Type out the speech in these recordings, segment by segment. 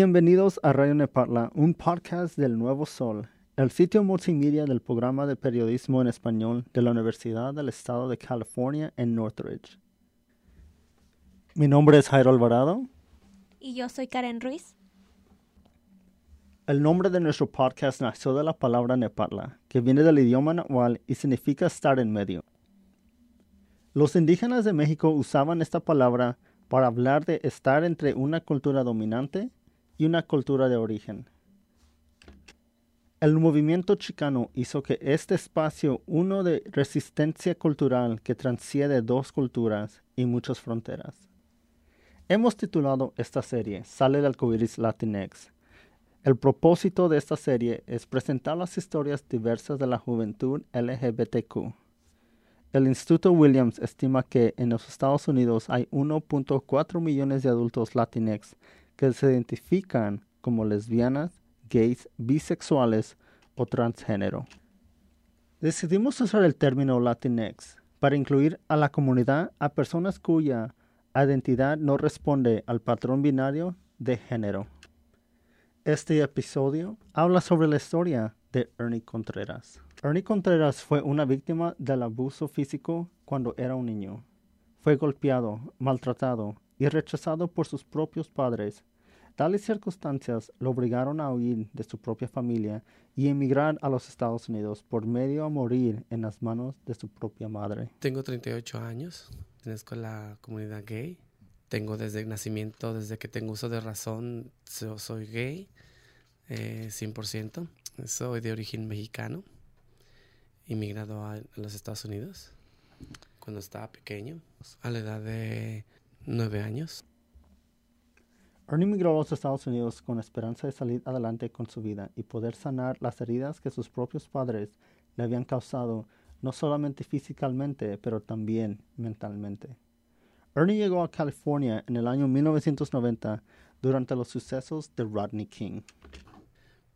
Bienvenidos a Radio Nepatla, un podcast del Nuevo Sol, el sitio multimedia del programa de periodismo en español de la Universidad del Estado de California en Northridge. Mi nombre es Jairo Alvarado. Y yo soy Karen Ruiz. El nombre de nuestro podcast nació de la palabra Nepatla, que viene del idioma nahual y significa estar en medio. Los indígenas de México usaban esta palabra para hablar de estar entre una cultura dominante y una cultura de origen. El movimiento chicano hizo que este espacio uno de resistencia cultural que transciende dos culturas y muchas fronteras. Hemos titulado esta serie Sale del Coviris Latinx. El propósito de esta serie es presentar las historias diversas de la juventud LGBTQ. El Instituto Williams estima que en los Estados Unidos hay 1.4 millones de adultos latinx que se identifican como lesbianas, gays, bisexuales o transgénero. Decidimos usar el término Latinx para incluir a la comunidad a personas cuya identidad no responde al patrón binario de género. Este episodio habla sobre la historia de Ernie Contreras. Ernie Contreras fue una víctima del abuso físico cuando era un niño. Fue golpeado, maltratado y rechazado por sus propios padres. Tales circunstancias lo obligaron a huir de su propia familia y emigrar a los Estados Unidos por medio a morir en las manos de su propia madre. Tengo 38 años, pertenezco a la comunidad gay. Tengo desde nacimiento, desde que tengo uso de razón, soy gay, eh, 100%. Soy de origen mexicano, inmigrado a los Estados Unidos cuando estaba pequeño, a la edad de nueve años. Ernie migró a los Estados Unidos con esperanza de salir adelante con su vida y poder sanar las heridas que sus propios padres le habían causado, no solamente físicamente, pero también mentalmente. Ernie llegó a California en el año 1990 durante los sucesos de Rodney King.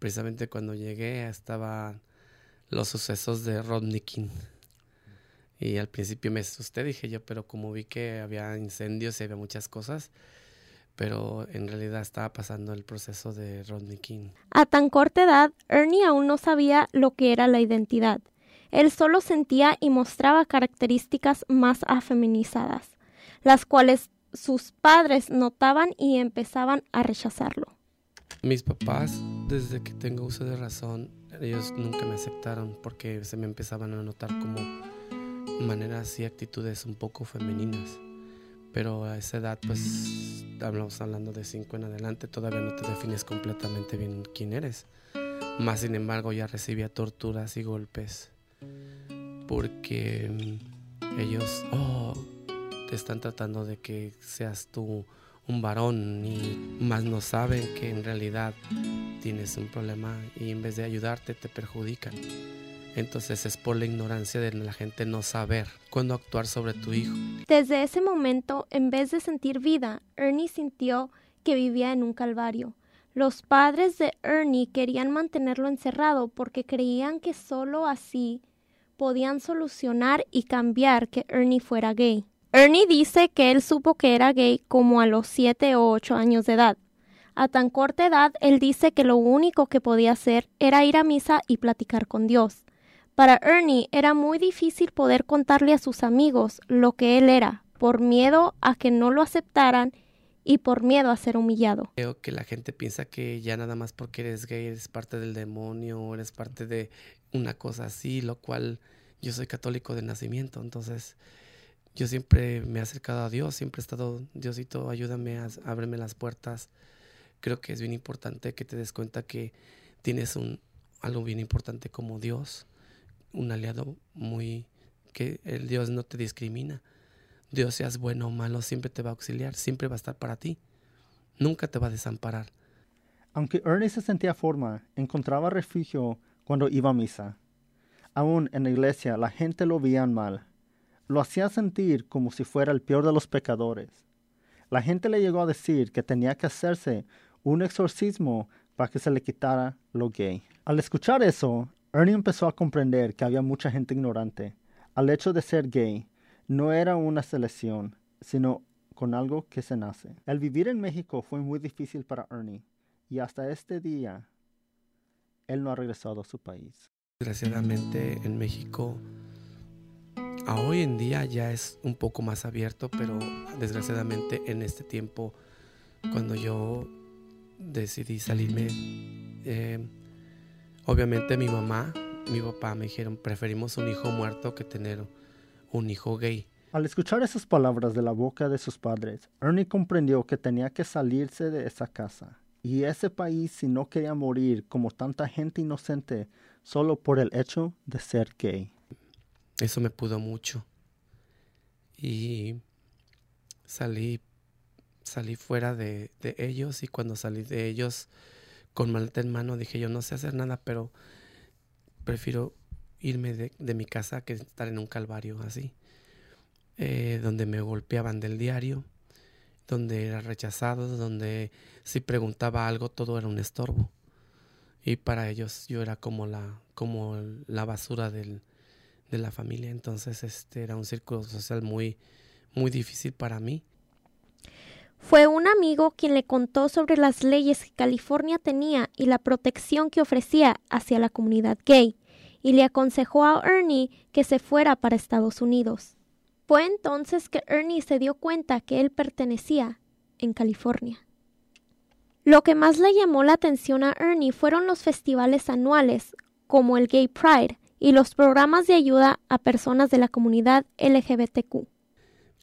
Precisamente cuando llegué estaban los sucesos de Rodney King. Y al principio me asusté, dije yo, pero como vi que había incendios y había muchas cosas, pero en realidad estaba pasando el proceso de Rodney King. A tan corta edad, Ernie aún no sabía lo que era la identidad. Él solo sentía y mostraba características más afeminizadas, las cuales sus padres notaban y empezaban a rechazarlo. Mis papás, desde que tengo uso de razón, ellos nunca me aceptaron porque se me empezaban a notar como maneras y actitudes un poco femeninas. Pero a esa edad, pues, hablamos hablando de cinco en adelante, todavía no te defines completamente bien quién eres. Más sin embargo, ya recibía torturas y golpes porque mm, ellos, oh, te están tratando de que seas tú un varón y más no saben que en realidad tienes un problema y en vez de ayudarte te perjudican. Entonces es por la ignorancia de la gente no saber cuándo actuar sobre tu hijo. Desde ese momento, en vez de sentir vida, Ernie sintió que vivía en un calvario. Los padres de Ernie querían mantenerlo encerrado porque creían que solo así podían solucionar y cambiar que Ernie fuera gay. Ernie dice que él supo que era gay como a los 7 o 8 años de edad. A tan corta edad, él dice que lo único que podía hacer era ir a misa y platicar con Dios. Para Ernie era muy difícil poder contarle a sus amigos lo que él era, por miedo a que no lo aceptaran y por miedo a ser humillado. Creo que la gente piensa que ya nada más porque eres gay eres parte del demonio eres parte de una cosa así, lo cual yo soy católico de nacimiento, entonces yo siempre me he acercado a Dios, siempre he estado, Diosito, ayúdame a ábreme las puertas. Creo que es bien importante que te des cuenta que tienes un algo bien importante como Dios un aliado muy que el Dios no te discrimina. Dios seas bueno o malo, siempre te va a auxiliar, siempre va a estar para ti. Nunca te va a desamparar. Aunque Ernie se sentía forma, encontraba refugio cuando iba a misa. Aún en la iglesia la gente lo veía mal. Lo hacía sentir como si fuera el peor de los pecadores. La gente le llegó a decir que tenía que hacerse un exorcismo para que se le quitara lo gay. Al escuchar eso, Ernie empezó a comprender que había mucha gente ignorante. Al hecho de ser gay no era una selección, sino con algo que se nace. El vivir en México fue muy difícil para Ernie. y hasta este día él no ha regresado a su país. Desgraciadamente en México a hoy en día ya es un poco más abierto, pero desgraciadamente en este tiempo cuando yo decidí salirme, eh, obviamente mi mamá, mi papá me dijeron preferimos un hijo muerto que tener un hijo gay. Al escuchar esas palabras de la boca de sus padres, Ernie comprendió que tenía que salirse de esa casa y ese país si no quería morir como tanta gente inocente solo por el hecho de ser gay. Eso me pudo mucho. Y salí, salí fuera de, de ellos y cuando salí de ellos con maleta en mano dije yo no sé hacer nada, pero prefiero irme de, mi casa que estar en un calvario así. Eh, donde me golpeaban del diario, donde era rechazado, donde si preguntaba algo todo era un estorbo. Y para ellos yo era como la, como la basura del, de la familia. Entonces este era un círculo social muy, muy difícil para mí. Fue un amigo quien le contó sobre las leyes que California tenía y la protección que ofrecía hacia la comunidad gay, y le aconsejó a Ernie que se fuera para Estados Unidos. Fue entonces que Ernie se dio cuenta que él pertenecía en California. Lo que más le llamó la atención a Ernie fueron los festivales anuales, como el Gay Pride, y los programas de ayuda a personas de la comunidad LGBTQ.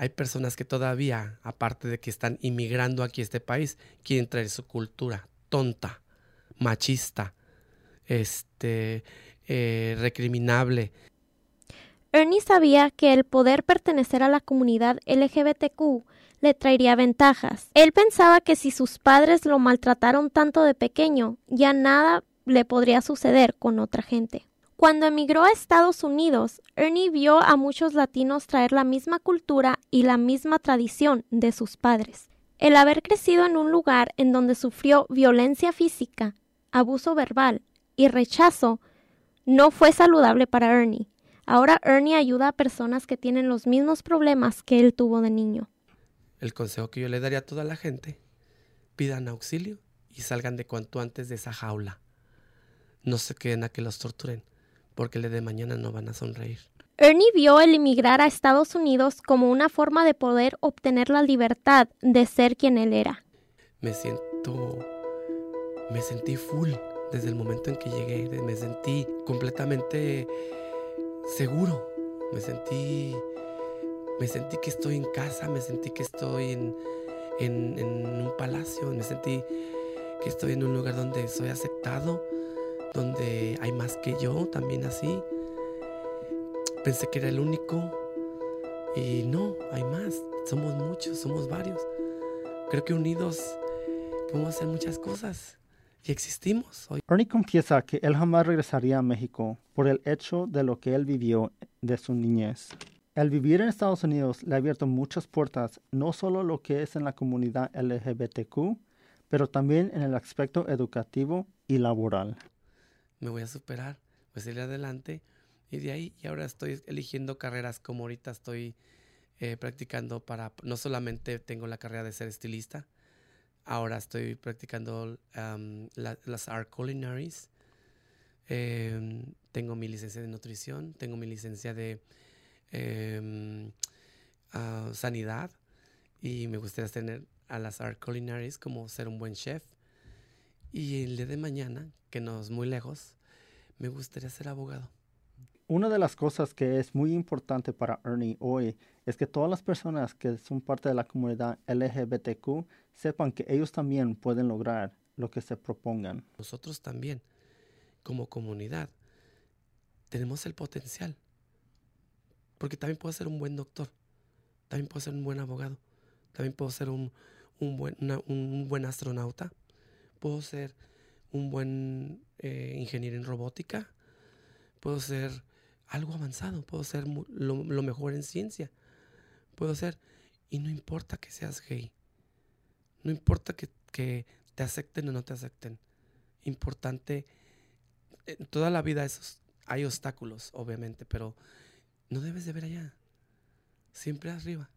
Hay personas que todavía, aparte de que están inmigrando aquí a este país, quieren traer su cultura tonta, machista, este, eh, recriminable, Ernie sabía que el poder pertenecer a la comunidad LGBTQ le traería ventajas. Él pensaba que si sus padres lo maltrataron tanto de pequeño, ya nada le podría suceder con otra gente. Cuando emigró a Estados Unidos, Ernie vio a muchos latinos traer la misma cultura y la misma tradición de sus padres. El haber crecido en un lugar en donde sufrió violencia física, abuso verbal y rechazo no fue saludable para Ernie. Ahora Ernie ayuda a personas que tienen los mismos problemas que él tuvo de niño. El consejo que yo le daría a toda la gente, pidan auxilio y salgan de cuanto antes de esa jaula. No se queden a que los torturen, porque el de mañana no van a sonreír. Ernie vio el emigrar a Estados Unidos como una forma de poder obtener la libertad de ser quien él era. Me siento... me sentí full desde el momento en que llegué, me sentí completamente seguro. Me sentí, me sentí que estoy en casa, me sentí que estoy en, en, un palacio, me sentí que estoy en un lugar donde soy aceptado, donde hay más que yo, también así. Pensé que era el único y no, hay más, somos muchos, somos varios. Creo que unidos podemos hacer muchas cosas y existimos hoy. Ernie confiesa que él jamás regresaría a México por el hecho de lo que él vivió de su niñez. El vivir en Estados Unidos le ha abierto muchas puertas, no solo lo que es en la comunidad LGBTQ, pero también en el aspecto educativo y laboral. Me voy a superar, voy a salir adelante y de ahí y ahora estoy eligiendo carreras como ahorita estoy eh, practicando para, no solamente tengo la carrera de ser estilista, Ahora estoy practicando las Art Culinaries. Em, tengo mi licencia de nutrición, tengo mi licencia de em, ah, sanidad y me gustaría tener a las Art Culinaries como ser un buen chef. Y el día de mañana, que no es muy lejos, me gustaría ser abogado. Una de las cosas que es muy importante para Ernie hoy es que todas las personas que son parte de la comunidad LGBTQ sepan que ellos también pueden lograr lo que se propongan. Nosotros también, como comunidad, tenemos el potencial. Porque también puedo ser un buen doctor, también puedo ser un buen abogado, también puedo ser un, buen, un buen, astronauta, puedo ser un buen eh, ingeniero en robótica, puedo ser algo avanzado, puedo ser lo, mejor en ciencia, puedo ser, y no importa que seas gay, no importa que, te acepten o no te acepten, importante, en toda la vida esos, hay obstáculos, obviamente, pero no debes de ver allá, siempre arriba.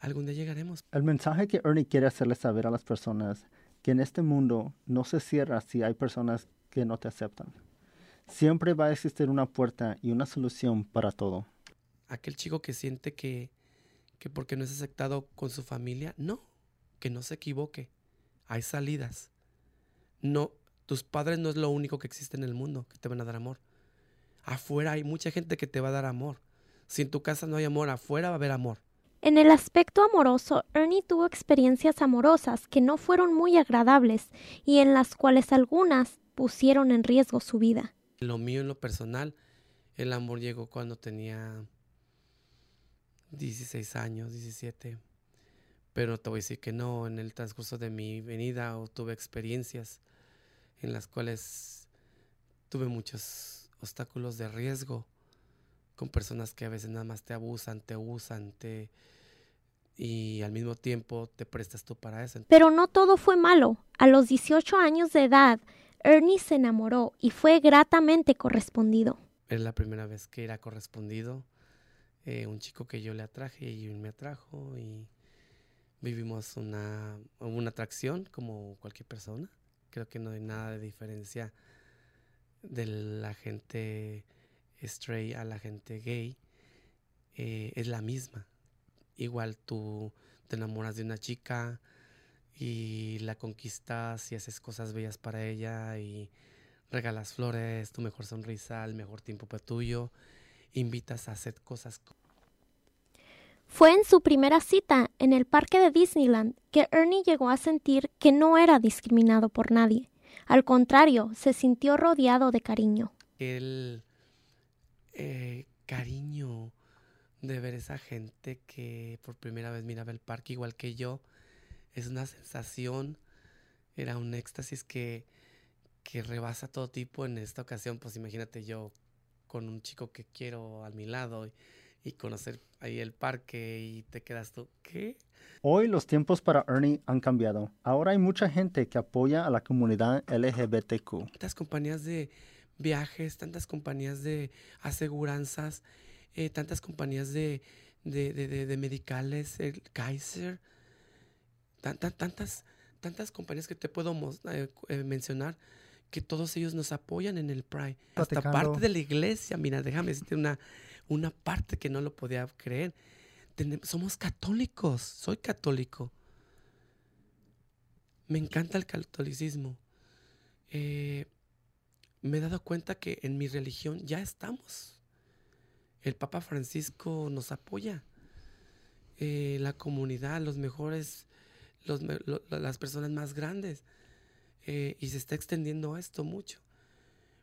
Algún día llegaremos. El mensaje que Ernie quiere hacerle saber a las personas que en este mundo no se cierra si hay personas que no te aceptan. Siempre va a existir una puerta y una solución para todo. Aquel chico que siente que, que porque no es aceptado con su familia, no, que no se equivoque. Hay salidas. No, tus padres no es lo único que existe en el mundo que te van a dar amor. Afuera hay mucha gente que te va a dar amor. Si en tu casa no hay amor, afuera va a haber amor. En el aspecto amoroso, Ernie tuvo experiencias amorosas que no fueron muy agradables y en las cuales algunas pusieron en riesgo su vida. Lo mío en lo personal, el amor llegó cuando tenía 16 años, 17. Pero te voy a decir que no, en el transcurso de mi venida tuve experiencias en las cuales tuve muchos obstáculos de riesgo con personas que a veces nada más te abusan, te usan, te y al mismo tiempo te prestas tú para eso. Pero no todo fue malo. A los 18 años de edad, Ernie se enamoró y fue gratamente correspondido. Es la primera vez que era correspondido. Eh, un chico que yo le atraje y me atrajo y vivimos una, una atracción como cualquier persona. Creo que no hay nada de diferencia de la gente straight a la gente gay. Eh, es la misma. Igual tú te enamoras de una chica y la conquistas y haces cosas bellas para ella y regalas flores, tu mejor sonrisa, el mejor tiempo para tuyo, invitas a hacer cosas. Fue en su primera cita en el parque de Disneyland que Ernie llegó a sentir que no era discriminado por nadie. Al contrario, se sintió rodeado de cariño. El eh, cariño de ver esa gente que por primera vez miraba el parque igual que yo, es una sensación, era un éxtasis que, que rebasa todo tipo en esta ocasión. Pues imagínate yo con un chico que quiero a mi lado y, y conocer ahí el parque y te quedas tú, ¿qué? Hoy los tiempos para Ernie han cambiado. Ahora hay mucha gente que apoya a la comunidad LGBTQ. Tantas compañías de viajes, tantas compañías de aseguranzas, eh, tantas compañías de, de, de, de medicales, el Kaiser, tantas, tantas compañías que te puedo eh, eh, mencionar que todos ellos nos apoyan en el Pride. Hasta parte de la iglesia, mira, déjame decirte una, una parte que no lo podía creer. somos católicos, soy católico. Me encanta el catolicismo. Eh, me he dado cuenta que en mi religión ya estamos. El Papa Francisco nos apoya. Eh, la comunidad, los mejores, las personas más grandes. Eh, y se está extendiendo esto mucho.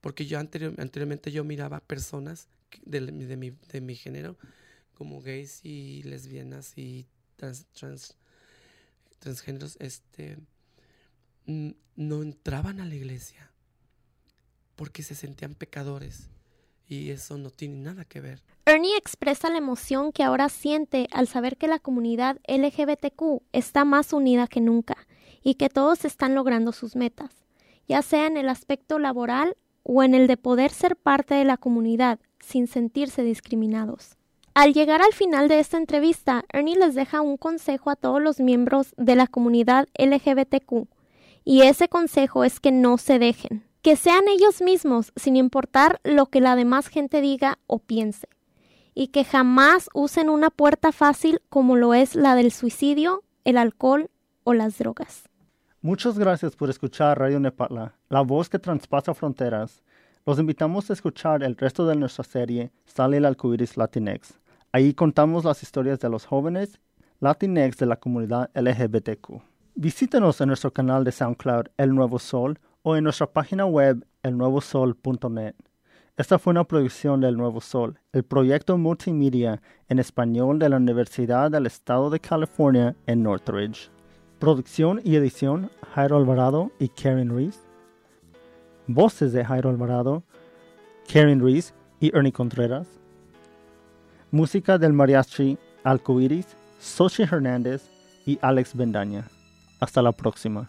Porque yo anteriormente yo miraba personas de, mi, género como gays y lesbianas y trans, trans transgéneros este, no entraban a la iglesia porque se sentían pecadores y eso no tiene nada que ver. Ernie expresa la emoción que ahora siente al saber que la comunidad LGBTQ está más unida que nunca y que todos están logrando sus metas, ya sea en el aspecto laboral o en el de poder ser parte de la comunidad sin sentirse discriminados. Al llegar al final de esta entrevista, Ernie les deja un consejo a todos los miembros de la comunidad LGBTQ, y ese consejo es que no se dejen que sean ellos mismos sin importar lo que la demás gente diga o piense, y que jamás usen una puerta fácil como lo es la del suicidio, el alcohol o las drogas. Muchas gracias por escuchar Radio Nepala, la voz que traspasa fronteras. Los invitamos a escuchar el resto de nuestra serie Sale el Alcoiris Latinex. Ahí contamos las historias de los jóvenes Latinex de la comunidad LGBTQ. Visítenos en nuestro canal de SoundCloud El Nuevo Sol o en nuestra página web elnuevosol.net. Esta fue una producción del Nuevo Sol, el proyecto multimedia en español de la Universidad del Estado de California en Northridge. Producción y edición Jairo Alvarado y Karen Reese. Voces de Jairo Alvarado, Karen Reese y Ernie Contreras. Música del mariachi Alcoiris, Sochi Hernández y Alex Bendaña. Hasta la próxima.